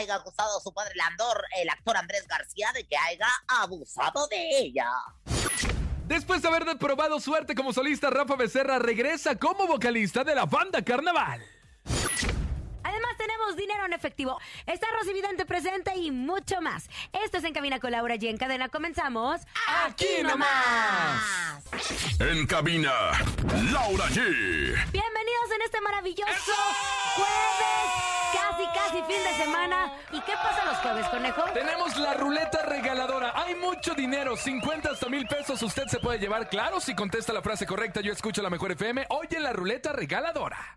haya acusado a su padre Landor, el actor Andrés García, de que haya abusado de ella. Después de haber probado suerte como solista, Rafa Becerra regresa como vocalista de la banda Carnaval. Además tenemos dinero en efectivo, está Rosy Vidente presente y mucho más. Esto es En Cabina con Laura y en cadena comenzamos... ¡Aquí nomás! En cabina, Laura G. Bienvenidos en este maravilloso jueves, casi casi fin de semana. ¿Y qué pasa los jueves, conejo? Tenemos la ruleta regaladora. Hay mucho dinero, 50 hasta mil pesos. Usted se puede llevar, claro, si contesta la frase correcta. Yo escucho la mejor FM. Hoy en la ruleta regaladora.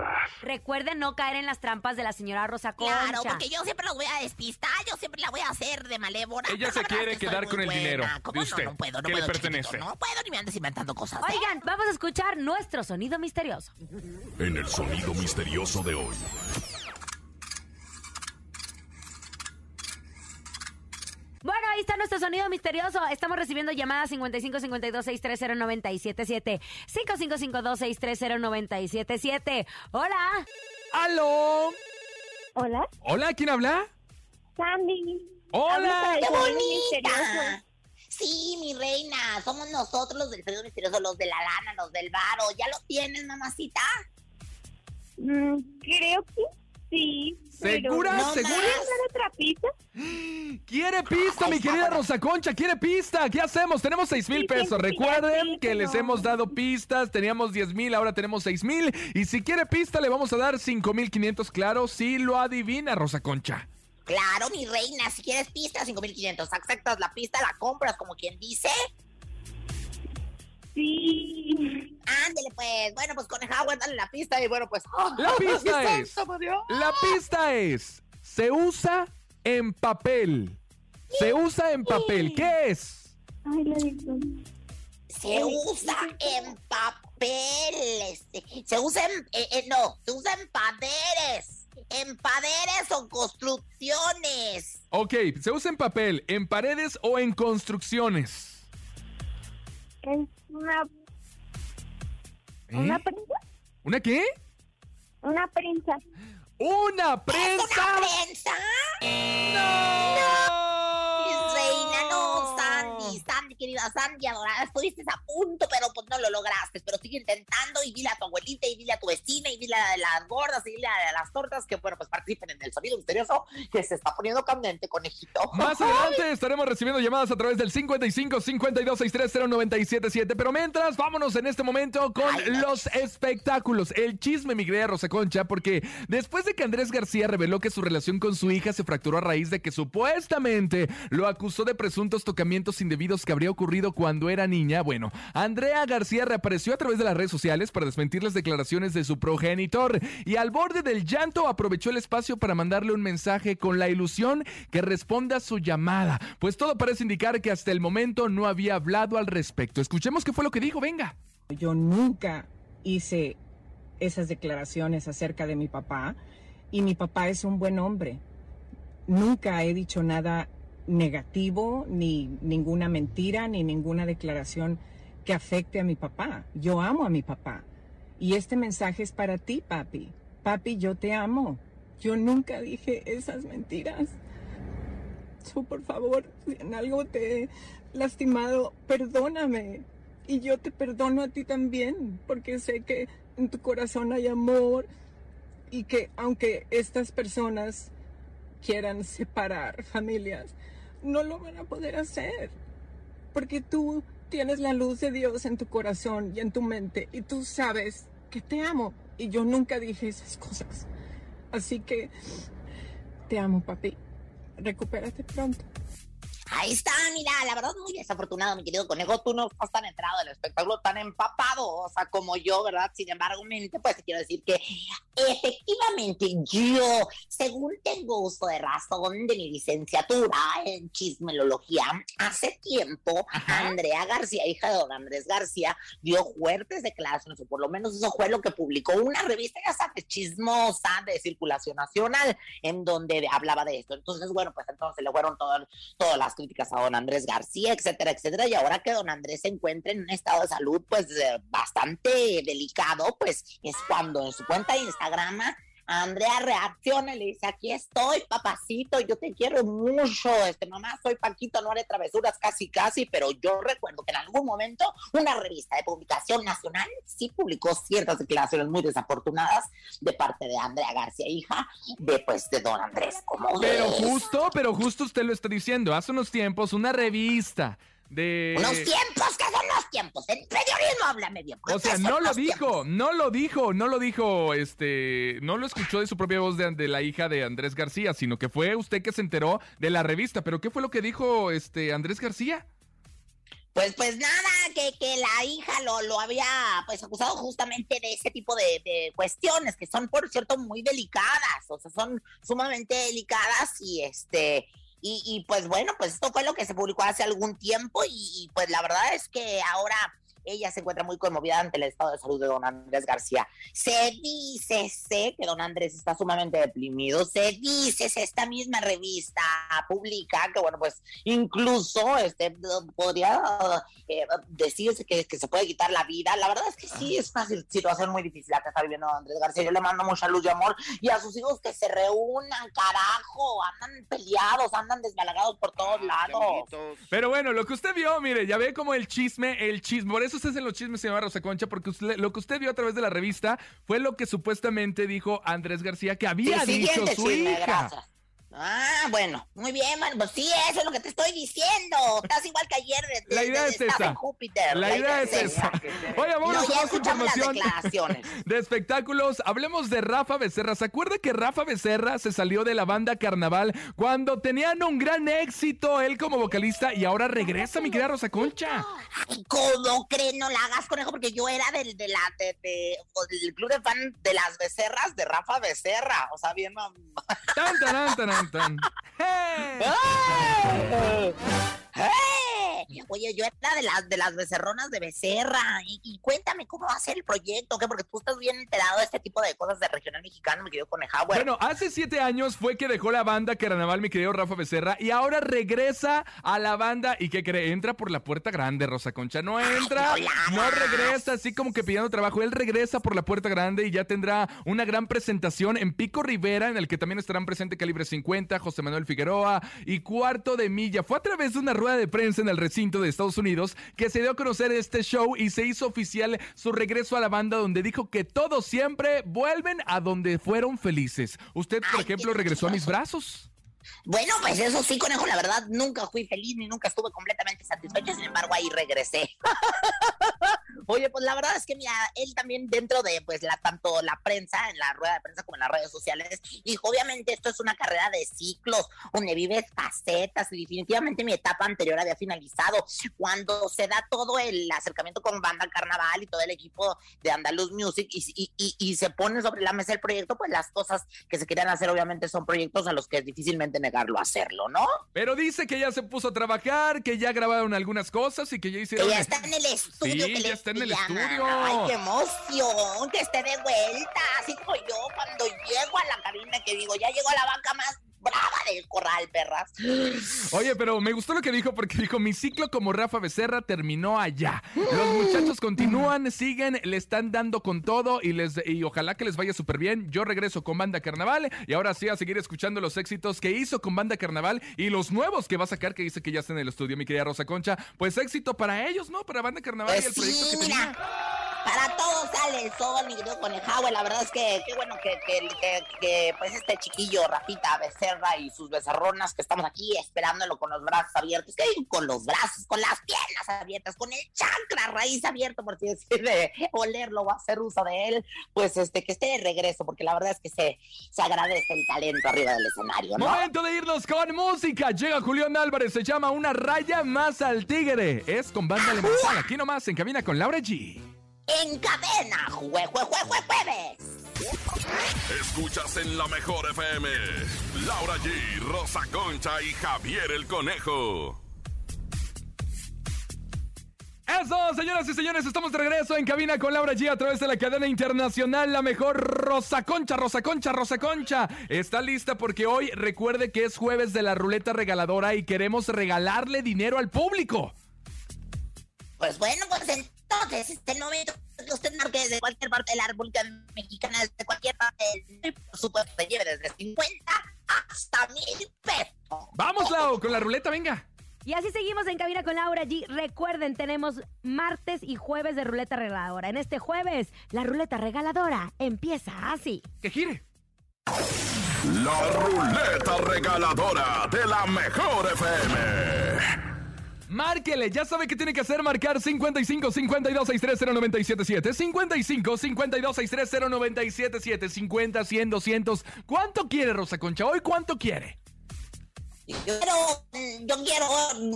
Recuerden no caer en las trampas de la señora Rosa Concha. Claro, porque yo siempre los voy a despistar, yo siempre la voy a hacer de malévola. Ella se la quiere que quedar con el buena. dinero ¿Cómo de usted, No, no puedo, no que le puedo, chiquitito, pertenece. No puedo ni me andes inventando cosas. ¿eh? Oigan, vamos a escuchar nuestro sonido misterioso. En el sonido misterioso de hoy. Bueno, ahí está nuestro sonido misterioso. Estamos recibiendo llamadas 55 52 630 977 5552 630 977 Hola. ¡Aló! Hola, ¿Hola? ¿Quién habla? Sandy. ¡Hola! ¡Qué bonita! Sí, mi reina, somos nosotros los del sonido misterioso, los de la lana, los del varo. ¿Ya lo tienes, mamacita? Mm, creo que sí. pero- ¿Segura? No ¿Segura? más. ¿Puedes dar otra pista? ¿Quiere pista, mi querida Rosa Concha? ¿Quiere pista? ¿Qué hacemos? Tenemos seis mil Sí, pesos. sí, Recuerden sí, que les hemos dado pistas. Teníamos 10 mil, ahora tenemos seis mil. Y si quiere pista, le vamos a dar cinco mil quinientos, claro, si lo adivina, Rosa Concha. Claro, mi reina, si quieres pista, 5500. Aceptas la pista, la compras, como quien dice. Sí. Ándele, pues. Bueno, pues coneja, dale la pista y bueno, pues. ¡oh! La pista ¡Ay, es-! La pista es, se usa en papel. Se usa en papel. ¿Qué es? Ay, la digo. Se usa en papeles. Se usa en. eh, eh, no, se usa en paderes. En paderes o construcciones. Ok, se usa en papel, en paredes o en construcciones. Es una, ¿Eh? una prensa. ¿Una qué? Una prensa. ¡Una ¿Es prensa! una prensa? ¡No! No, Sandy, adorada, estuviste a punto, pero pues no lo lograste. Pero sigue intentando y dile a tu abuelita y dile a tu vecina y dile a las gordas y dile a las tortas que, bueno, pues participen en el sonido misterioso que se está poniendo candente, conejito. Más adelante estaremos recibiendo llamadas a través del 55 52 630 977. Pero mientras, vámonos en este momento con Ay, no. los espectáculos. El chisme, mi querida Rosa Concha, porque después de que Andrés García reveló que su relación con su hija se fracturó a raíz de que supuestamente lo acusó de presuntos tocamientos indebidos que habría ocurrido cuando era niña, bueno, Andrea García reapareció a través de las redes sociales para desmentir las declaraciones de su progenitor y al borde del llanto aprovechó el espacio para mandarle un mensaje con la ilusión que responda a su llamada, pues todo parece indicar que hasta el momento no había hablado al respecto. Escuchemos qué fue lo que dijo, venga. Yo nunca hice esas declaraciones acerca de mi papá y mi papá es un buen hombre. Nunca he dicho nada negativo, ni ninguna mentira, ni ninguna declaración que afecte a mi papá. Yo amo a mi papá. Y este mensaje es para ti, papi. Papi, yo te amo. Yo nunca dije esas mentiras. So, por favor, si en algo te he lastimado, perdóname. Y yo te perdono a ti también, porque sé que en tu corazón hay amor y que aunque estas personas quieran separar familias, no lo van a poder hacer. Porque tú tienes la luz de Dios en tu corazón y en tu mente y tú sabes que te amo. Y yo nunca dije esas cosas. Así que te amo, papi. Recupérate pronto. Ahí está, mira, la verdad muy desafortunado, mi querido conejo. Tú no estás tan entrado del espectáculo, tan empapado, o sea, como yo, ¿verdad? Sin embargo, mente, pues te quiero decir que efectivamente yo, según tengo uso de razón de mi licenciatura en chismelología, hace tiempo, Andrea García, hija de don Andrés García, dio fuertes declaraciones, o por lo menos eso fue lo que publicó una revista, ya sabes, chismosa de circulación nacional, en donde hablaba de esto. Entonces, bueno, pues entonces le fueron todas todas las a don Andrés García, etcétera, etcétera, y ahora que don Andrés se encuentra en un estado de salud pues eh, bastante delicado, pues es cuando en su cuenta de Instagram Andrea reacciona y le dice, aquí estoy, papacito, yo te quiero mucho, este mamá, soy Paquito, no haré travesuras casi casi, pero yo recuerdo que en algún momento una revista de publicación nacional sí publicó ciertas declaraciones muy desafortunadas de parte de Andrea García, hija de pues de don Andrés. ¿Cómo Pero ves? justo, pero justo usted lo está diciendo. Hace unos tiempos, una revista de. Unos tiempos, ¿qué son los tiempos? En periodismo háblame bien. O sea, ¿qué no lo los dijo, tiempos? no lo dijo, no lo dijo, este, no lo escuchó de su propia voz de, de la hija de Andrés García, sino que fue usted que se enteró de la revista. Pero ¿qué fue lo que dijo este Andrés García? Pues, pues nada, que, que la hija lo, lo había pues acusado justamente de ese tipo de, de cuestiones que son, por cierto, muy delicadas, o sea, son sumamente delicadas y este, y, y, pues bueno, pues esto fue lo que se publicó hace algún tiempo y, y, pues la verdad es que ahora ella se encuentra muy conmovida ante el estado de salud de don Andrés García. Se dice, sé que don Andrés está sumamente deprimido, se dice, se esta misma revista publica que, bueno, pues incluso este podría eh, decirse que, que, se puede quitar la vida. La verdad es que sí, es una situación muy difícil la que está viviendo don Andrés García. Yo le mando mucha luz y amor y a sus hijos que se reúnan, carajo, andan peleados, andan desbalagados por todos lados. Pero bueno, lo que usted vio, mire, ya ve como el chisme, el chisme, por eso usted en los chismes, señora Rosa Concha, porque usted, lo que usted vio a través de la revista fue lo que supuestamente dijo Andrés García que había sí, dicho su hija. Gracias. Ah, bueno, muy bien, man. Pues sí, eso es lo que te estoy diciendo. Estás igual que ayer. De, la idea de, es esa. Júpiter. La, la idea, idea, es esa. Oye, vámonos no, a más información declaraciones. de espectáculos. Hablemos de Rafa Becerra. ¿Se acuerda que Rafa Becerra se salió de la banda Carnaval cuando tenían un gran éxito él como vocalista y ahora regresa, mi querida Rosa Concha? Ay, ¿Cómo crees? No la hagas, conejo, porque yo era del, de la, de, de, del club de fan de las becerras de Rafa Becerra. O sea, bien. Tan, tan, tan, tan. ¡Hey! ¡Hey! ¡Hey! Oye, yo era de las de las becerronas de Becerra. Y, y, cuéntame cómo va a ser el proyecto, ¿qué? Porque tú estás bien enterado de este tipo de cosas de regional mexicano, mi querido Coneja. Bueno, hace siete años fue que dejó la banda Carnaval, mi querido Rafa Becerra, y ahora regresa a la banda. ¿Y qué cree? Entra por la puerta grande, Rosa Concha. No entra, Ay, no regresa, así como que pidiendo trabajo. Él regresa por la puerta grande y ya tendrá una gran presentación en Pico Rivera, en el que también estarán presentes Calibre 50, José Manuel Figueroa y Cuarto de Milla. Fue a través de una rueda de prensa en el recinto de Estados Unidos, que se dio a conocer este show y se hizo oficial su regreso a la banda donde dijo que todos siempre vuelven a donde fueron felices. Usted, por Ay, ejemplo, regresó a mis brazos. Bueno, pues eso sí, conejo, la verdad, nunca fui feliz ni nunca estuve completamente satisfecho, sin embargo, ahí regresé. Oye, pues la verdad es que mira, él también dentro de pues la tanto la prensa, en la rueda de prensa como en las redes sociales, dijo, obviamente esto es una carrera de ciclos, donde vives facetas y definitivamente mi etapa anterior había finalizado. Cuando se da todo el acercamiento con Banda Carnaval y todo el equipo de Andaluz Music y, y- y- y se pone sobre la mesa el proyecto, pues las cosas que se querían hacer obviamente son proyectos a los que es difícilmente negarlo a hacerlo, ¿no? Pero dice que ya se puso a trabajar, que ya grabaron algunas cosas y que ya Que hicieron... ya está en el estudio. Sí, que le está en el estudio. Ay, qué emoción, que esté de vuelta. Así como yo cuando llego a la cabina que digo, ya llegó la vaca más brava del corral, perras. Oye, pero me gustó lo que dijo porque dijo, mi ciclo como Rafa Becerra terminó allá. Los muchachos continúan, siguen, le están dando con todo y, les, y ojalá que les vaya súper bien. Yo regreso con Banda Carnaval y ahora sí a seguir escuchando los éxitos que hizo con Banda Carnaval y los nuevos que va a sacar, que dice que ya está en el estudio, mi querida Rosa Concha. Pues éxito para ellos, ¿no? Para Banda Carnaval y Pues el proyecto sí, que mira. tenía. Para todos sale el sol, mi querido conejahue. La verdad es que qué bueno que, que, que- que, pues este chiquillo, Rafita Becerra y sus becerronas, que estamos aquí esperándolo con los brazos abiertos. ¿Qué? Con los brazos, con las piernas abiertas, con el chakra raíz abierto, por si decide olerlo o hacer uso de él. Pues este, que esté de regreso, porque la verdad es que se, se agradece el talento arriba del escenario, ¿no? Momento de irnos con música. Llega Julián Álvarez, se llama Una raya más al tigre. Es con Banda Elemental. Aquí nomás en cabina con Laura G. En cadena, jue, jue, jue, jue, jueves. Escuchas en la mejor FM. Laura G, Rosa Concha y Javier el Conejo. Eso, señoras y señores, estamos de regreso en cabina con Laura G a través de la cadena internacional, la mejor Rosa Concha, Rosa Concha, Rosa Concha. Está lista porque hoy recuerde que es jueves de la ruleta regaladora y queremos regalarle dinero al público. Pues bueno, pues entonces, este momento que usted marque desde cualquier parte de la República Mexicana, desde cualquier parte del por supuesto, se lleve desde 50 hasta mil pesos. Vamos, Lau, con la ruleta, venga. Y así seguimos en Cabina con Laura G. Recuerden, tenemos martes y jueves de ruleta regaladora. En este jueves, la ruleta regaladora empieza así. Que gire. La ruleta regaladora de la mejor FM. Márquele, ya sabe que tiene que hacer marcar 55 52 630 977 55 52 630 977 50 100 200 ¿Cuánto quiere Rosa Concha? Hoy cuánto quiere? Yo quiero, mm, yo quiero,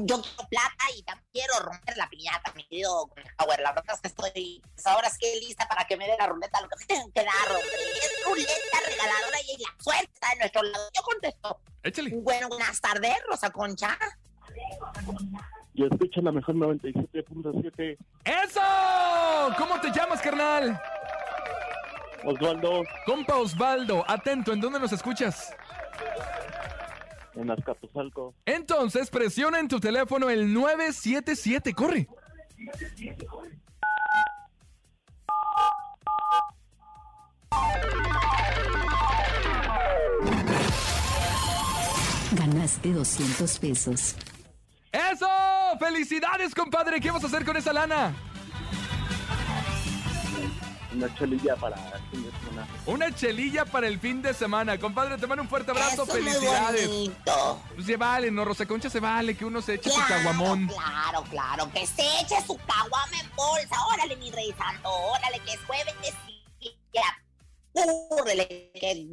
yo quiero plata y también quiero romper la piñata, mi querido Howard. La verdad es que estoy, pues ahora es que lista para que me dé la ruleta, lo que me tengo que dar, hombre. Es ruleta regaladora y la suerte está de nuestro lado. Yo contesto. Échale. Bueno, buenas tardes, Rosa Concha. Yo escucho la mejor 97.7. ¡Eso! ¿Cómo te llamas, carnal? Osvaldo, Compa Osvaldo, atento, ¿en dónde nos escuchas? en Azcapotzalco. Entonces, presiona en tu teléfono el 977, corre. Ganaste 200 pesos. ¡Eso! ¡Felicidades, compadre! ¿Qué vas a hacer con esa lana? Una chelilla para el fin de semana. Una chelilla para el fin de semana. Compadre, te mando un fuerte abrazo. Eso es muy ¡Felicidades! bonito. Pues se vale, ¿no? Rosa Concha se vale que uno se eche su caguamón. claro, claro, que se eche su caguama en bolsa. Órale, mi rey santo, órale, que es jueves de ya. Órale, que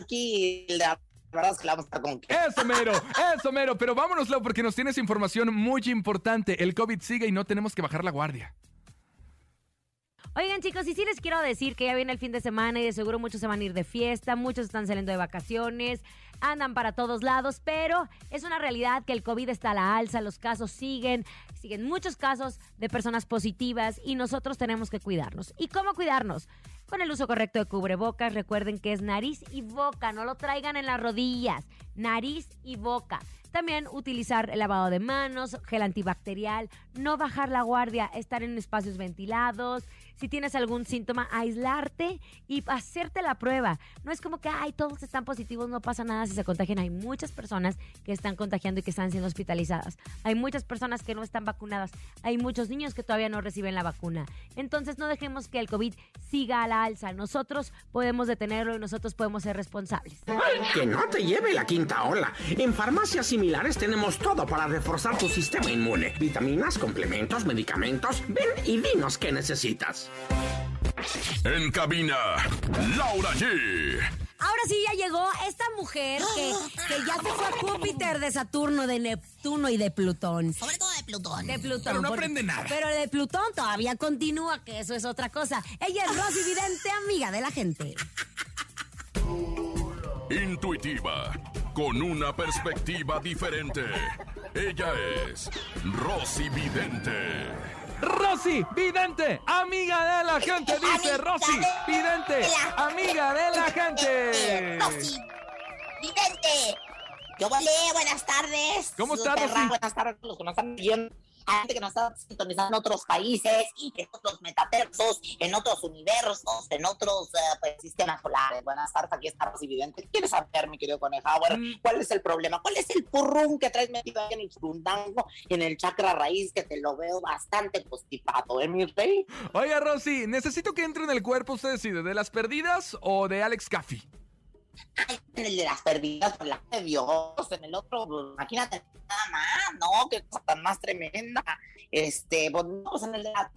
aquí la verdad es que la vamos a estar con que. Eso mero, eso mero. Pero vámonos, Lau, porque nos tienes información muy importante. El COVID sigue y no tenemos que bajar la guardia. Oigan, chicos, y sí les quiero decir que ya viene el fin de semana y de seguro muchos se van a ir de fiesta, muchos están saliendo de vacaciones, andan para todos lados, pero es una realidad que el COVID está a la alza, los casos siguen, siguen muchos casos de personas positivas y nosotros tenemos que cuidarnos. ¿Y cómo cuidarnos? Con el uso correcto de cubrebocas, recuerden que es nariz y boca, no lo traigan en las rodillas, nariz y boca. También utilizar el lavado de manos, gel antibacterial, no bajar la guardia, estar en espacios ventilados. Si tienes algún síntoma, aislarte y hacerte la prueba. No es como que, ay, todos están positivos, no pasa nada si se contagian. Hay muchas personas que están contagiando y que están siendo hospitalizadas. Hay muchas personas que no están vacunadas. Hay muchos niños que todavía no reciben la vacuna. Entonces no dejemos que el COVID siga a la alza. Nosotros podemos detenerlo y nosotros podemos ser responsables. Que no te lleve la quinta ola. En farmacias similares tenemos todo para reforzar tu sistema inmune. Vitaminas, complementos, medicamentos. Ven y dinos qué necesitas. En cabina, Laura G. Ahora sí ya llegó esta mujer que, que ya se fue a Júpiter, de Saturno, de Neptuno y de Plutón. Sobre todo de Plutón. De Plutón. Pero no porque- aprende nada. Pero de Plutón todavía continúa, que eso es otra cosa. Ella es Rosy Vidente, amiga de la gente. Intuitiva, con una perspectiva diferente. Ella es Rosy Vidente. Rosy, vidente, amiga de la gente, dice Rosy, de vidente, amiga de la gente. Rosy, vidente. Yo volé, buenas tardes. ¿Cómo estás, Rosy? Buenas tardes a los que nos están viendo. A gente que nos está sintonizando en otros países, en otros metaversos, en otros universos, en otros eh, pues, sistemas solares. Buenas tardes, aquí está Rosy Vidente. ¿Qué quieres saber, mi querido Conejauer? Mm. ¿Cuál es el problema? ¿Cuál es el purrún que traes metido ahí en el frundango, en el chakra raíz, que te lo veo bastante constipado, eh, mi rey? Oiga, Rosy, necesito que entre en el cuerpo, usted decide, ¿de las perdidas o de Alex Caffey? Ay, en el de las perdidas, por la de Dios, en el otro, pues, imagínate nada más, ¿no? Qué cosa tan más tremenda. Este, pues, no, pues en el de las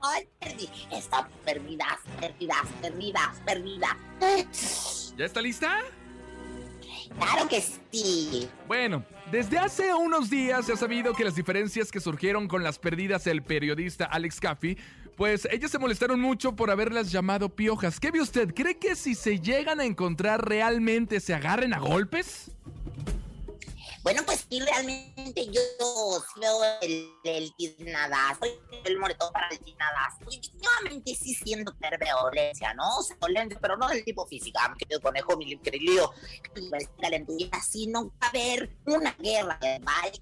Ay, perdí. Están perdidas, perdidas, perdidas, perdidas. ¿Ya está lista? Claro que sí. Bueno, desde hace unos días se ha sabido que las diferencias que surgieron con las perdidas del periodista Alex Caffey, pues ellos se molestaron mucho por haberlas llamado piojas. ¿Qué ve usted? ¿Cree que si se llegan a encontrar realmente se agarren a golpes? Bueno, pues sí, realmente yo veo el, el guinadazo, el moretón para el guinadazo. Y definitivamente sí siento tener violencia, ¿no? O sea, violencia, pero no del tipo física, mi querido conejo, mi querido calenturía, sino va a haber una guerra, ¿vale?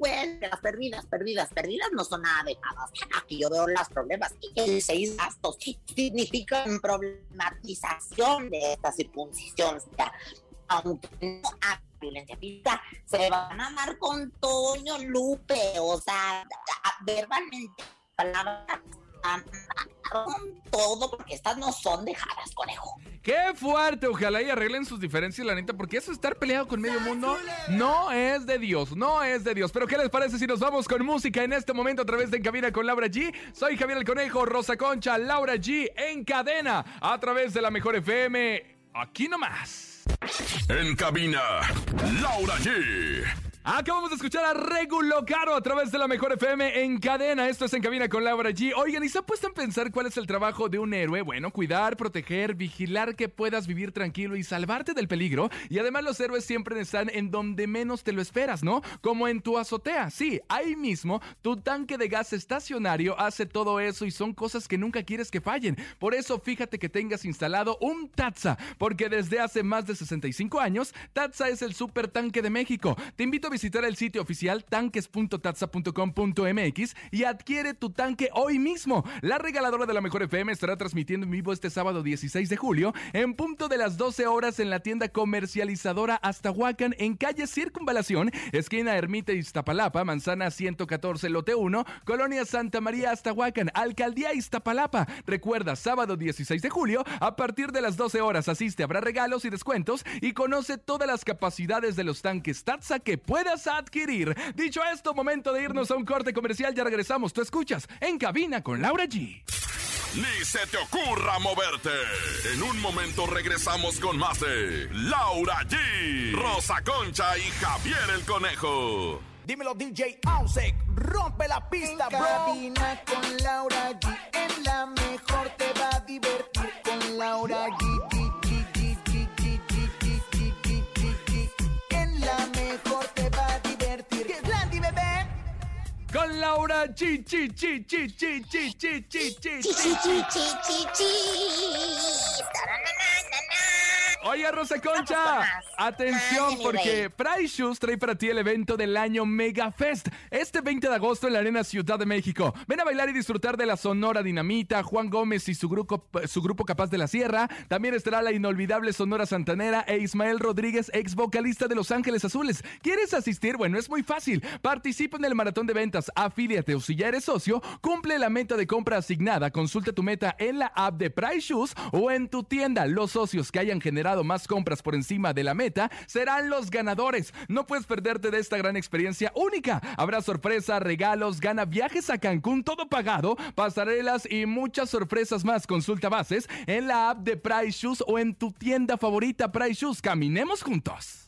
Bueno, las perdidas, perdidas, perdidas no son nada dejadas. Aquí yo veo los problemas. El seis gastos significan problematización de esta circuncisión. O sea, aunque no hay violencia física, se van a amar con Toño Lupe, o sea, verbalmente, palabras, con todo, porque estas no son dejadas, conejo. ¡Qué fuerte! Ojalá y arreglen sus diferencias, la neta, porque eso estar peleado con medio mundo no es de Dios, no es de Dios. Pero ¿qué les parece si nos vamos con música en este momento a través de En Cabina con Laura G? Soy Javier el Conejo, Rosa Concha, Laura G en cadena a través de la Mejor FM. Aquí nomás. En cabina, Laura G. Acabamos de escuchar a Regulo Caro a través de la Mejor FM en cadena. Esto es En Cabina con Laura G. Oigan, ¿y se han puesto a pensar cuál es el trabajo de un héroe? Bueno, cuidar, proteger, vigilar que puedas vivir tranquilo y salvarte del peligro. Y además los héroes siempre están en donde menos te lo esperas, ¿no? Como en tu azotea. Sí, ahí mismo tu tanque de gas estacionario hace todo eso y son cosas que nunca quieres que fallen. Por eso fíjate que tengas instalado un Tatsa, porque desde hace más de 65 años, Tatsa es el super tanque de México. Te invito a visitar el sitio oficial tanques.tatsa.com.mx y adquiere tu tanque hoy mismo. La regaladora de la Mejor FM estará transmitiendo en vivo este sábado 16 de julio en punto de las 12 horas en la tienda comercializadora Aztahuacán en calle Circunvalación, esquina Ermita Iztapalapa, manzana 114 lote 1, Colonia Santa María Aztahuacán, Alcaldía Iztapalapa. Recuerda, sábado 16 de julio, a partir de las 12 horas asiste, habrá regalos y descuentos y conoce todas las capacidades de los tanques Tatsa que puedas adquirir. Dicho esto, momento de irnos a un corte comercial, ya regresamos. Tú escuchas en cabina con Laura G. Ni se te ocurra moverte. En un momento regresamos con más de Laura G, Rosa Concha y Javier el Conejo. Dímelo DJ Ausek, rompe la pista, bro. Cabina con Laura G. En la mejor te va a divertir con Laura G, Con Laura. Chi, chi, chi, chi, chi, chi, chi, chi, Chi, chi, chi, chi, chi, chi. Oye, Rosa Concha, atención Ay, porque. Price Shoes trae para ti el evento del año Mega Fest. Este 20 de agosto en la Arena Ciudad de México. Ven a bailar y disfrutar de la Sonora Dinamita, Juan Gómez y su grupo, su grupo Capaz de la Sierra. También estará la inolvidable Sonora Santanera e Ismael Rodríguez, ex vocalista de Los Ángeles Azules. ¿Quieres asistir? Bueno, es muy fácil. Participa en el maratón de ventas, afíliate o si ya eres socio, cumple la meta de compra asignada. Consulta tu meta en la app de Price Shoes o en tu tienda. Los socios que hayan generado más compras por encima de la meta serán los ganadores. No puedes perderte de esta gran experiencia única. Habrá sorpresa, regalos, gana viajes a Cancún, todo pagado, pasarelas y muchas sorpresas más. Consulta bases en la app de Price Shoes o en tu tienda favorita Price Shoes. Caminemos juntos.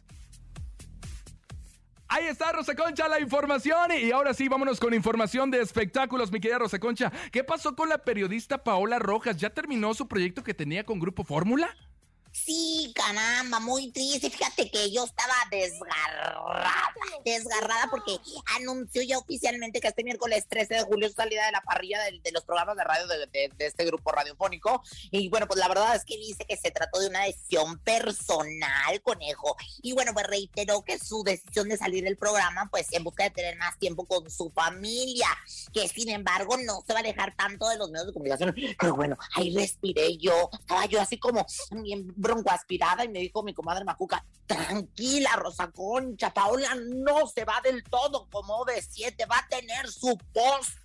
Ahí está Rosa Concha la información y ahora sí vámonos con información de espectáculos mi querida Rosa Concha. ¿Qué pasó con la periodista Paola Rojas? ¿Ya terminó su proyecto que tenía con Grupo Fórmula? Sí, caramba, muy triste. Fíjate que yo estaba desgarrada, desgarrada porque anunció ya oficialmente que este miércoles 13 de julio es salida de la parrilla de, de los programas de radio de, de- de este grupo radiofónico. Y bueno, pues la verdad es que dice que se trató de una decisión personal, conejo. Y bueno, pues reiteró que su decisión de salir del programa, pues en busca de tener más tiempo con su familia, que sin embargo no se va a alejar tanto de los medios de comunicación. Pero bueno, ahí respiré yo, estaba yo así como bien broncoaspirada y me dijo mi comadre Macuca, tranquila Rosa Concha, Paola no se va del todo como de siete, va a tener su podcast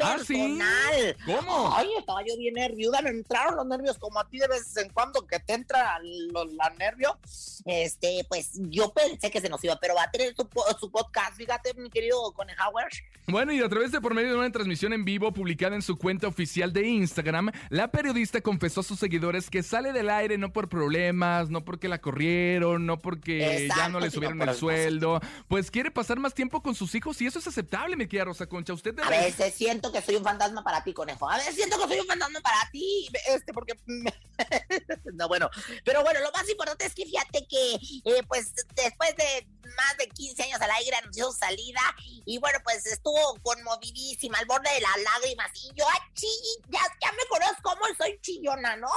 ¿Ah, sí? personal. ¿Cómo? Ay, estaba yo bien nerviosa, me entraron los nervios como a ti de vez en cuando que te entra lo- la nervio. Este, pues yo pensé que se nos iba, pero va a tener su podcast, fíjate, mi querido Conejauer. Bueno, y a través de por medio de una transmisión en vivo publicada en su cuenta oficial de Instagram, la periodista confesó a sus seguidores que sale del aire no por problemas, no porque la corrieron, no porque ya no le subieron el el sueldo, pues quiere pasar más tiempo con sus hijos y eso es aceptable, me queda Rosa Concha. Usted A debe... veces siento que soy un fantasma para ti, conejo. A veces siento que soy un fantasma para ti. Este, porque. no, bueno. Pero bueno, lo más importante es que fíjate que, eh, pues, después de más de 15 años al aire anunció su salida. Y bueno, pues estuvo conmovidísima, al borde de las lágrimas. Y yo, chi- ya, ya me conoces cómo soy chillona, ¿no?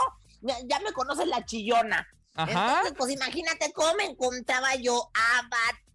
Ya, me conoces la chillona. Ajá. Entonces, pues imagínate cómo me encontraba yo abatida,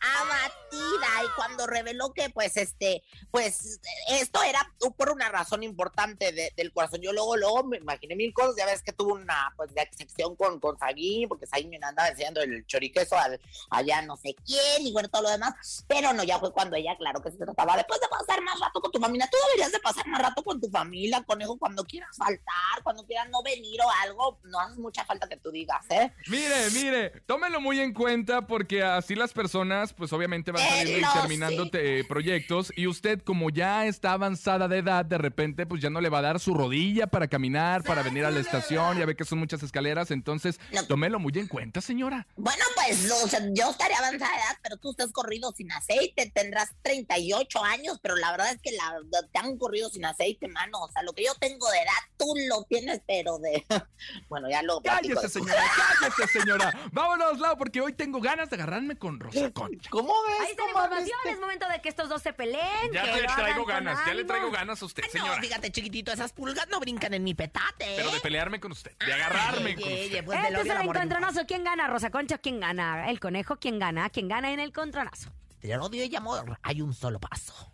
abatida. Y cuando reveló que, pues, este, pues, esto era por una razón importante de- del corazón. Yo luego, luego me imaginé mil cosas. Ya ves que tuvo una, pues, de sección con, con Saguín, porque Saguín andaba enseñando el choriqueso al, allá no sé quién, y bueno, todo lo demás. Pero no, ya fue cuando ella, claro que se trataba después de pasar más rato con tu familia. Tú deberías de pasar más rato con tu familia, conejo, cuando quieras faltar, cuando quieras no venir o algo. No hace mucha falta que tú digas, ¿eh? Mire, mire, tómelo muy en cuenta porque así las personas, pues obviamente van saliendo y terminando sí. proyectos y usted como ya está avanzada de edad, de repente pues ya no le va a dar su rodilla para caminar, para venir a la estación, ya ve que son muchas escaleras, entonces No. tómelo muy en cuenta, señora. Bueno, pues no, o sea, yo estaré avanzada de edad, pero tú estás corrido sin aceite, tendrás 38 años, pero la verdad es que la, te han corrido sin aceite, mano. O sea, lo que yo tengo de edad, tú lo tienes, pero de... Bueno, ya lo Cállese, señora, cállese, señora. Vámonos, Lau, porque hoy tengo ganas de agarrarme con Rosa Concha. ¿Cómo ves? Ahí está la información, es momento de que estos dos se peleen. Ya que le traigo ganas, ya le traigo ganas a usted, Ay, no, señora. fíjate, chiquitito, esas pulgas no brincan en mi petate, ¿eh? Pero de pelearme con usted, de agarrarme Ay, con usted. pues Este el encontronazo. ¿Quién gana, Rosa Concha? ¿Quién gana? ¿El conejo? ¿Quién gana? ¿Quién gana en el encontronazo? Del odio y amor hay un solo paso.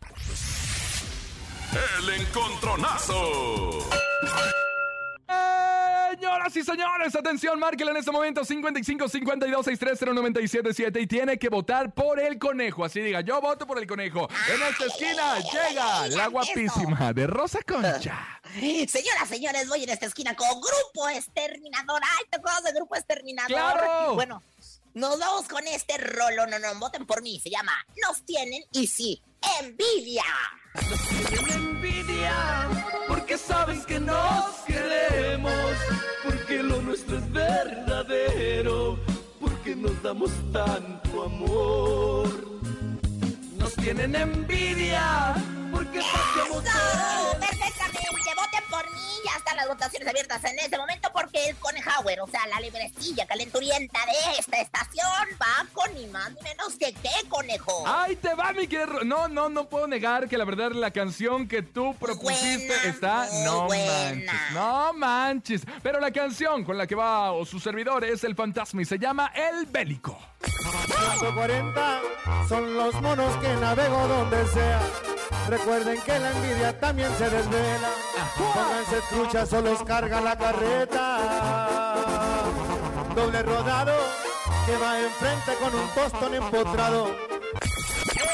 El encontronazo. Señoras y señores, atención, márquela en este momento 55 52 630 977 y tiene que votar por el conejo. Así diga, yo voto por el conejo. En esta esquina llega la guapísima de Rosa Concha. Señoras, señores, voy en esta esquina con Grupo Exterminador. Ay, ¿te acuerdas de Grupo Exterminador? ¡Claro! Bueno, nos vamos con este rolo. No, no, voten por mí. Se llama Nos tienen y sí, envidia. envidia, porque sabes que nos queremos, verdadero, porque nos damos tanto amor. Nos tienen envidia, porque pasamos por mí. Ya están las votaciones abiertas en este momento porque el Conejauer, o sea, la librecilla calenturienta de esta estación, va con ni más ni menos que qué, conejo. Ahí te va, mi querido. No, no, no puedo negar que la verdad la canción que tú propusiste Buena, está. No buena. manches. No manches. Pero la canción con la que va o su servidor es el fantasma y se llama El Bélico. 140 son los monos que navego donde sea. Recuerden que la envidia también se desvela. Pónganse truchas o los carga la carreta. Doble rodado que va enfrente con un tostón empotrado.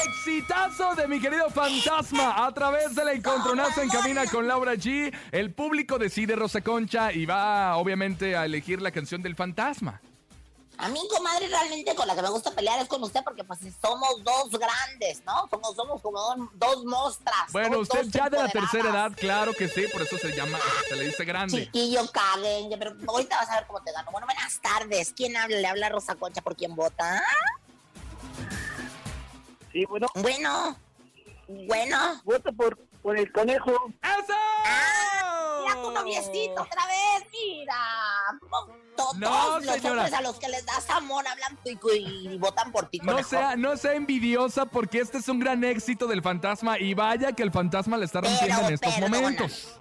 Exitazo de mi querido fantasma a través del encontronazo en cabina con Laura G. El público decide Rosa Concha y va obviamente a elegir la canción del fantasma. A mí, comadre, realmente con la que me gusta pelear es con usted porque pues somos dos grandes, ¿no? Somos, somos como dos, mostras. Bueno, dos- usted dos ya de la tercera edad, claro que sí, por eso se llama, se le dice grande. Chiquillo, caguen, pero ahorita vas a ver cómo te gano. Bueno, buenas tardes. ¿Quién habla? ¿Le habla Rosa Concha por quién vota? Sí, bueno. Bueno. Bueno. Voto por, por el conejo. ¡Eso! Mira tu noviecito otra vez, mira. To- No, Todos los señora. hombres a los que les das amor hablan y, y- y votan por ti, No conejo. sea, no sea envidiosa porque este es un gran éxito del fantasma y vaya que el fantasma le está rompiendo Pero en estos perdona. momentos.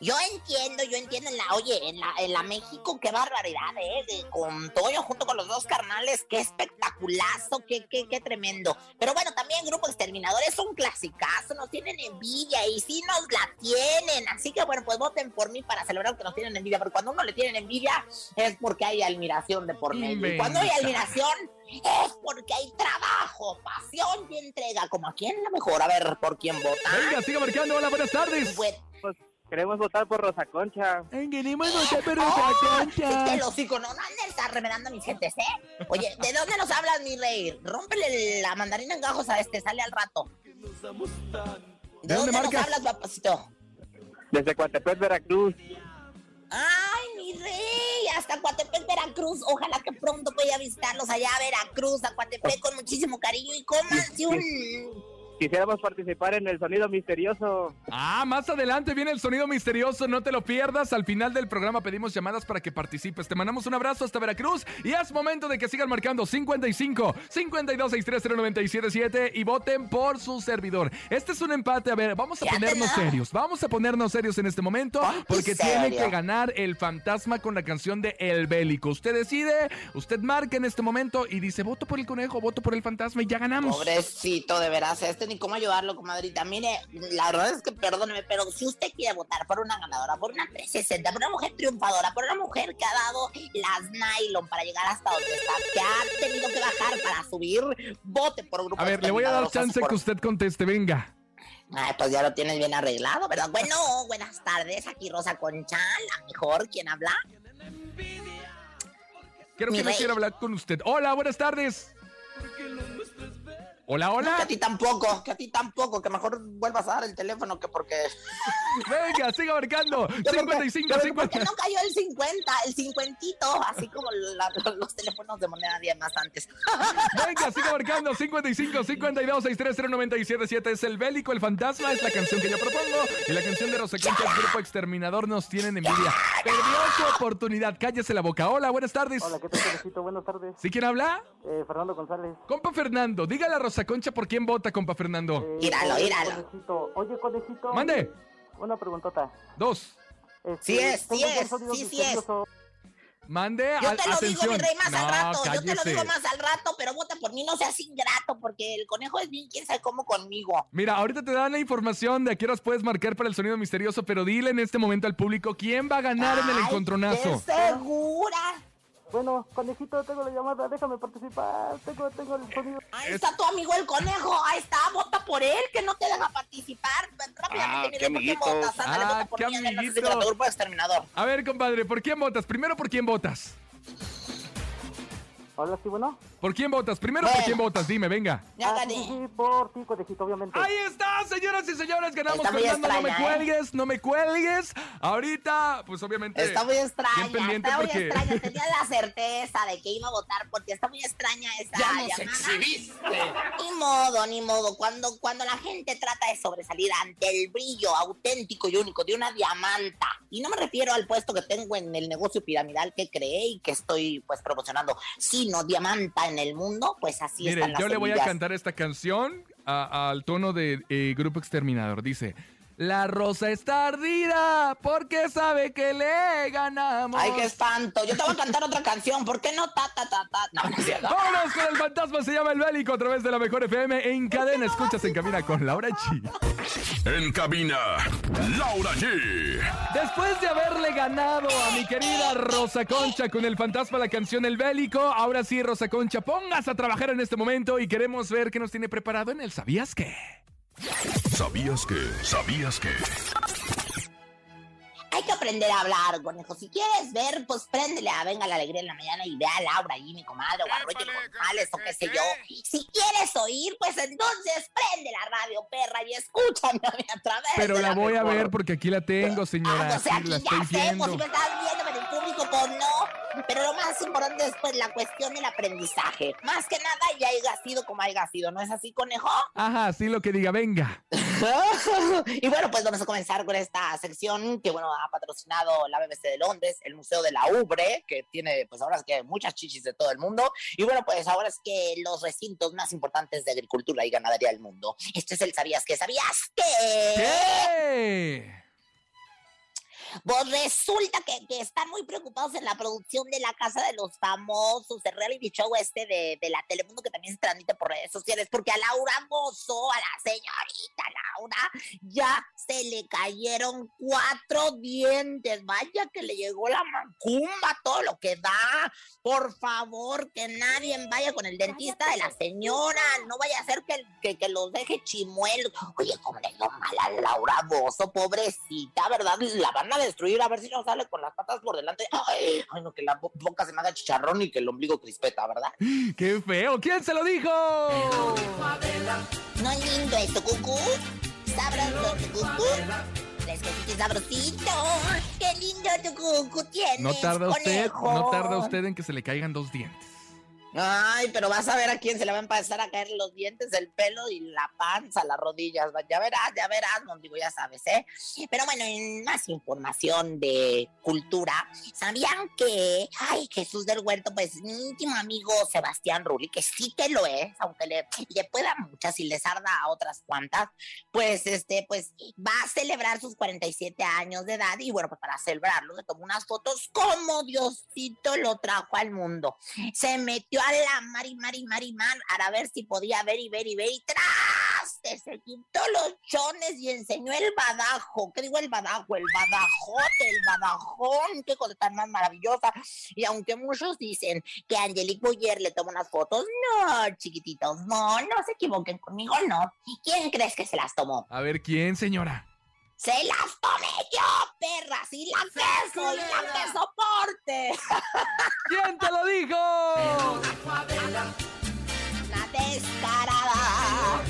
Yo entiendo, yo entiendo en la, oye, en la, en la México, qué barbaridad, eh, de- con Toño junto con los dos carnales, qué espectaculazo, qué, qué, qué tremendo. Pero bueno, también Grupo Exterminador es un clasicazo, nos tienen envidia y sí nos la tienen. Así que bueno, pues voten por mí para celebrar que nos tienen envidia, porque cuando uno le tienen envidia es porque hay admiración de por medio. Y cuando hay admiración es porque hay trabajo, pasión y entrega. Como a quién la mejor, a ver por quién vota. Venga, siga marcando. Hola, buenas tardes. Pues queremos votar por Rosa Concha. Queremos votar por ¡Oh! Es que los hocico, no, no anden está remedando a mis gentes, ¿eh? Oye, ¿de dónde nos hablas, mi rey? Rómpele la mandarina en gajos a este, sale al rato. ¿De, dónde dónde, nos marcas? hablas, papacito? Desde Coatepec, Veracruz. Ay, mi rey, hasta Coatepec, Veracruz. Ojalá que pronto pueda visitarlos allá a Veracruz, a Coatepec, con muchísimo cariño y cómanse un... Quisiéramos participar en el sonido misterioso. Ah, más adelante viene el sonido misterioso, no te lo pierdas. Al final del programa pedimos llamadas para que participes. Te mandamos un abrazo hasta Veracruz y es momento de que sigan marcando 55 52 630 977 y voten por su servidor. Este es un empate. A ver, vamos a Ya ponernos serios. Vamos a ponernos serios en este momento porque tiene que ganar el fantasma con la canción de El Bélico. Usted decide, usted marca en este momento y dice voto por el conejo, voto por el fantasma y ya ganamos. Pobrecito, de veras, este ni cómo ayudarlo, comadrita. Mire, la verdad es que perdóneme, pero si usted quiere votar por una ganadora, por una 360, por una mujer triunfadora, por una mujer que ha dado las nylon para llegar hasta donde está, que ha tenido que bajar para subir, vote por grupo A ver, le voy a dar chance por- que usted conteste, venga. Ay, pues ya lo tienes bien arreglado, ¿verdad? Bueno, buenas tardes, aquí Rosa Concha, la mejor, ¿quién habla? Creo Mi que no quiero hablar con usted. Hola, buenas tardes. Hola, hola. Que a ti tampoco, que a ti tampoco, que mejor vuelvas a dar el teléfono que porque... Venga, siga marcando. 55, Pero 50. ¿Por qué no cayó el 50, el cincuentito? Así como la- los teléfonos de moneda 10 más antes. Venga, siga marcando. 55, 52, 630 977 Es el bélico, el fantasma. Es la canción que yo propongo. Y la canción de Concha, el grupo exterminador, nos tienen envidia. Perdió su oportunidad. Cállese la boca. Hola, buenas tardes. Hola, ¿qué tal? Buenas tardes. ¿Sí quién habla? Eh, Fernando González. Compa Fernando. Dígale a Rosa Concha por quién vota, compa Fernando. Míralo. Conejito. Oye, Conejito. Mande. Una preguntota. Dos. Este, Sí es, sí es, sí, sí es. Mande. Yo a- te lo atención. digo, mi rey, más al No, rato. Yo te lo digo más al rato, pero vota por mí, no seas ingrato, porque el conejo es bien, quién sabe cómo conmigo. Mira, ahorita te dan la información de a qué horas puedes marcar para el sonido misterioso, pero dile en este momento al público quién va a ganar en el encontronazo. qué segura. Bueno, Conejito, tengo la llamada. Déjame participar. Tengo, tengo el sonido. Ahí está tu amigo el conejo, ahí está, vota por él, que no te deja participar. Rápidamente, Ah, qué ¿por amiguito. votas? Ándale, Ah, vota por qué mí, amiguito. exterminador. A ver, compadre, ¿por quién votas? Primero, ¿por quién votas? Hola, sí, bueno. ¿Por quién votas? Primero, ¿por Bueno. quién votas? Dime, venga. Ya gané. por ti, conejito, obviamente. Ahí está, señoras y señores, ganamos Está Fernando, no me extraña, ¿eh? cuelgues, no me cuelgues. Ahorita, pues obviamente. Está muy extraña, bien pendiente está muy porque- extraña. Tenía la certeza de que iba a votar porque está muy extraña esa Ya nos llamada. exhibiste. Ni modo, ni modo. Cuando, cuando la gente trata de sobresalir ante el brillo auténtico y único de una diamanta, y no me refiero al puesto que tengo en el negocio piramidal que creé y que estoy pues promocionando, sino diamanta en el mundo, pues así Mire, están las yo le voy a cantar esta canción al tono de eh, Grupo Exterminador. Dice. La rosa está ardida porque sabe que le ganamos. Ay, qué espanto. Yo te voy a cantar otra canción. ¿Por qué no ta, ta, ta, ta? No, no es cierto. Vámonos con el fantasma, se llama El Bélico a través de la Mejor FM en cadena. Escuchas en cabina con Laura G. En cabina, Laura G. Después de haberle ganado a mi querida Rosa Concha con el fantasma la canción El Bélico, ahora sí, Rosa Concha, pongas a trabajar en este momento y queremos ver qué nos tiene preparado en el ¿Sabías qué? ¿Sabías que? ¿Sabías que? Hay que aprender a hablar, conejo. Si quieres ver, pues préndele a Venga la Alegría en la mañana y ve a Laura y mi comadre o a Roger González o qué sé yo. Si quieres oír, pues entonces prende la radio, perra, y escúchame a mí a través Pero de la voy a ver porque aquí la tengo, señora. Ah, o sea, Aquí la ya estoy sé, viendo. pues si me estás viendo, pero el público, pues no. Pero lo más importante es pues la cuestión del aprendizaje. Más que nada, ya haya sido como haya sido, ¿no es así, conejo? Ajá, sí lo que diga, venga. y bueno, pues vamos a comenzar con esta sección que, bueno, ha patrocinado la BBC de Londres, el Museo de la Ubre, que tiene, pues ahora es que muchas chichis de todo el mundo. Y bueno, pues ahora es que los recintos más importantes de agricultura y ganadería del mundo. Este es el ¿Sabías que? ¿Sabías que? ¿Qué? Pues resulta que, que están muy preocupados en la producción de la Casa de los Famosos, el reality show este de, de la Telemundo que también se transmite por redes sociales, porque a Laura Bozo, a la señorita Laura, ya se le cayeron cuatro dientes. Vaya que le llegó la macumba, todo lo que da. Por favor, que nadie vaya con el dentista de la señora. No vaya a ser que, que, que los deje chimuelos. Oye, cómo le mal a Laura Bozo, pobrecita, ¿verdad? La van a destruir, a ver si no sale con las patas por delante. Ay, ay, no, que la bo- boca se me haga chicharrón y que el ombligo crispeta, ¿verdad? ¡Qué feo! ¿Quién se lo dijo? No es lindo esto, cucú. Sabroso tu cucú. Fresquecito y sabrosito. Qué lindo tu cucú tienes, No tarda usted, conejo. no tarda usted en que se le caigan dos dientes. Ay, pero vas a ver a quién se le va a empezar a caer los dientes, el pelo y la panza, las rodillas. Ya verás, ya verás, Montigo, ya sabes, ¿eh? Pero bueno, en más información de cultura, ¿sabían que, ay, Jesús del Huerto, pues mi íntimo amigo Sebastián Rulli, que sí que lo es, aunque le, le pueda muchas y les arda a otras cuantas, pues este, pues va a celebrar sus 47 años de edad y bueno, pues para celebrarlo se tomó unas fotos como Diosito lo trajo al mundo. Se metió a la Mari Mari Mari Man a ver si podía ver y ver y ver y tras se quitó los chones y enseñó el badajo. ¿Qué digo el badajo? El badajote, el badajón. Qué cosa tan más maravillosa. Y aunque muchos dicen que Angelique Boyer le tomó unas fotos, no, chiquititos, no, no se equivoquen conmigo, no. ¿Quién crees que se las tomó? A ver, ¿quién, señora? ¡Se las tomé yo, perras! ¡Y la queso! ¡Y la que soporte! ¿Quién te lo dijo? Una descarada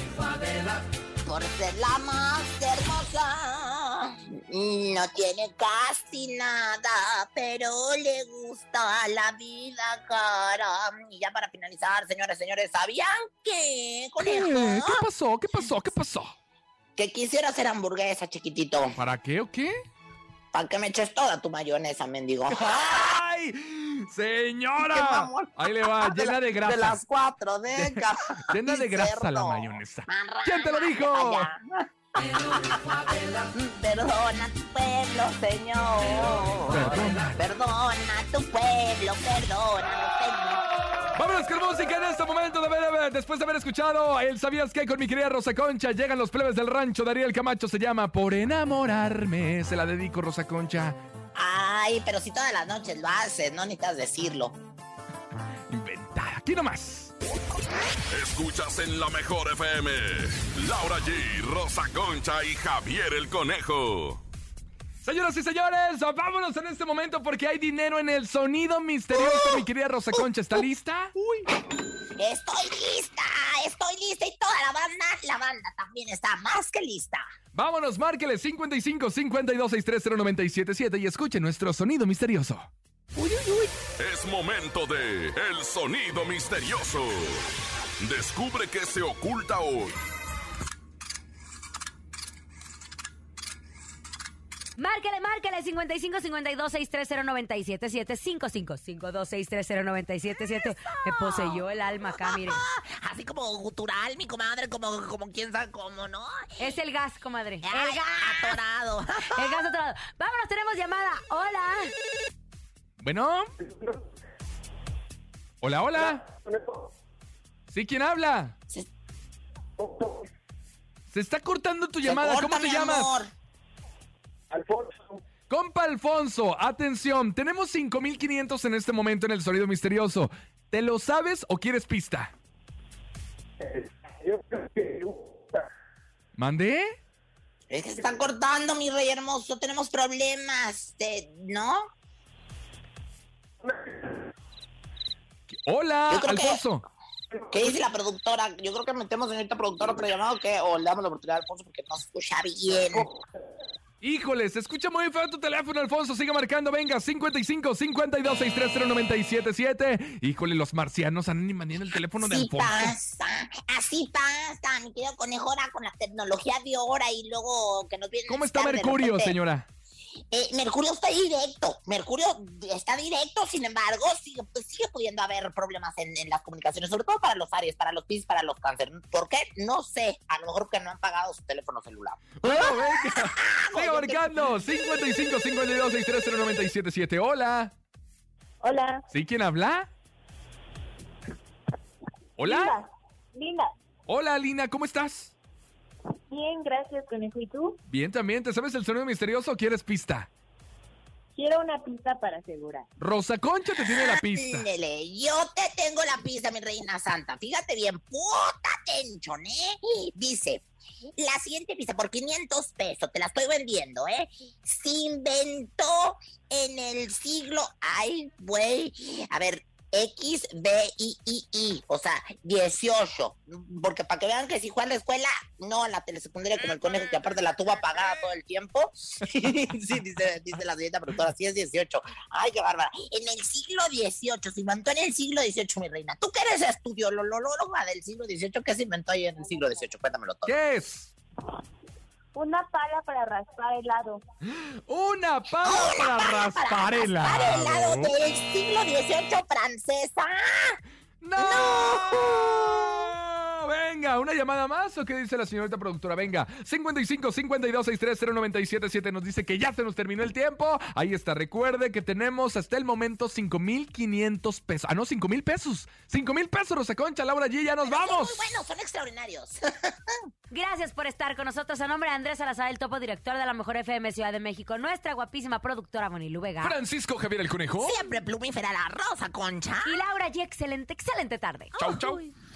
por ser la más hermosa. No tiene casi nada, pero le gusta la vida cara. Y ya para finalizar, señores, señores, ¿sabían que, ¿Qué? conejo? ¿Qué pasó? ¿Qué pasó? ¿Qué pasó? Que quisiera hacer hamburguesa, chiquitito. ¿Para qué o qué? Para que me eches toda tu mayonesa, mendigo. ¡Ay! ¡Señora! Ahí le va, De llena la- de grasa. De las cuatro décadas. Llena de grasa la mayonesa. ¿Quién te lo dijo? Perdona tu pueblo, Señor. Perdona. Perdona tu pueblo, perdónalo, Señor. Vámonos con música en este momento. de ver- Después de haber escuchado el ¿Sabías qué? Con mi querida Rosa Concha, llegan los plebes del rancho. Dariel Camacho se llama Por enamorarme. Se la dedico, Rosa Concha. Ay, pero si todas las noches lo haces, no necesitas decirlo. Inventada. Aquí nomás. Escuchas en la mejor FM. Laura G, Rosa Concha y Javier el Conejo. Señoras y señores, vámonos en este momento porque hay dinero en el sonido misterioso. Mi querida Rosa Concha, ¿está lista? Uy. Estoy lista, estoy lista y toda la banda, la banda también está más que lista. Vámonos, márquele 55 52 630 977 y escuche nuestro sonido misterioso. Es momento de El Sonido Misterioso. Descubre qué se oculta hoy. Márquele, márquele 55 52 630 977 55 52 630 977 Me poseyó el alma acá, mire. Así como gutural, mi comadre, como, como quién sabe cómo, ¿no? Es el gas, comadre. El Ay, gas. atorado. El gas atorado. Vámonos, tenemos llamada. Hola. Bueno. Hola, hola. ¿Sí? ¿Quién habla? Se está cortando tu llamada. corta, ¿Cómo te mi llamas? amor. Alfonso. Compa Alfonso, atención, tenemos 5500 en este momento en el sonido misterioso. ¿Te lo sabes o quieres pista? Yo creo que... ¿Mandé? Es que se están cortando, mi rey hermoso. Tenemos problemas, de- ¿no? Hola, Yo creo que- Alfonso. ¿Qué dice la productora? Yo creo que metemos en esta productora otro llamado que o le damos la oportunidad a Alfonso porque no se escucha bien. Híjole, se escucha muy feo tu teléfono, Alfonso. Sigue marcando, venga, 55 52 630 977. Híjole, los marcianos andan invadiendo el teléfono de Así Alfonso. pasa, así pasa, mi querido conejo, ahora con la tecnología de ahora y luego que nos viene ¿Cómo está Mercurio, señora? Eh, Mercurio está directo, Mercurio está directo, sin embargo, sigue, pues, sigue pudiendo haber problemas en, en las comunicaciones, sobre todo para los Aries, para los Piscis, para los Cáncer. ¿Por qué? No sé, a lo mejor que no han pagado su teléfono celular. Bueno, venga. Sigue marcando, 55 52 630 977. Hola. Hola. ¿Sí? ¿Quién habla? Hola. Linda. Linda. Hola, Lina, ¿cómo estás? Bien, gracias, conejo. ¿Y tú? Bien, también. ¿Te sabes el sonido misterioso o quieres pista? Quiero una pista para asegurar. Rosa Concha te tiene la pista. Ándele, yo te tengo la pista, mi reina santa. Fíjate bien, puta atención, ¿eh? Dice, la siguiente pista por 500 pesos, te la estoy vendiendo, ¿eh? Se inventó en el siglo, ay, güey, a ver, X, B, I, I, I, o sea, 18. Porque para que vean que si fue a la escuela, no a la telesecundaria como el conejo, que aparte la tuvo apagada todo el tiempo. sí, dice, dice la señorita productora, sí es 18. Ay, qué bárbara. En el siglo XVIII, se inventó en el siglo XVIII, mi reina. ¿Tú qué eres estudiolóloga del siglo XVIII? ¿Qué se inventó ahí en el siglo XVIII? Cuéntamelo todo. ¿Qué es? Una pala para raspar helado. Una pala para raspar el Para el lado helado. del siglo XVIII francesa. ¡No! Venga, ¿una llamada más o qué dice la señorita productora? Venga, 55 52 630 977 nos dice que ya se nos terminó el tiempo. Ahí está, recuerde que tenemos hasta el momento 5,500 pesos. Ah, no, 5,000 pesos. 5,000 pesos, Rosa Concha, Laura G, ya nos vamos. Muy buenos, son extraordinarios. Gracias por estar con nosotros. A nombre de Andrés Salazar, el topo director de la Mejor FM Ciudad de México, nuestra guapísima productora Bonilu Vega. Francisco Javier el Conejo. Siempre plumífera la rosa, concha. Y Laura G, excelente, excelente tarde. Chau, chau.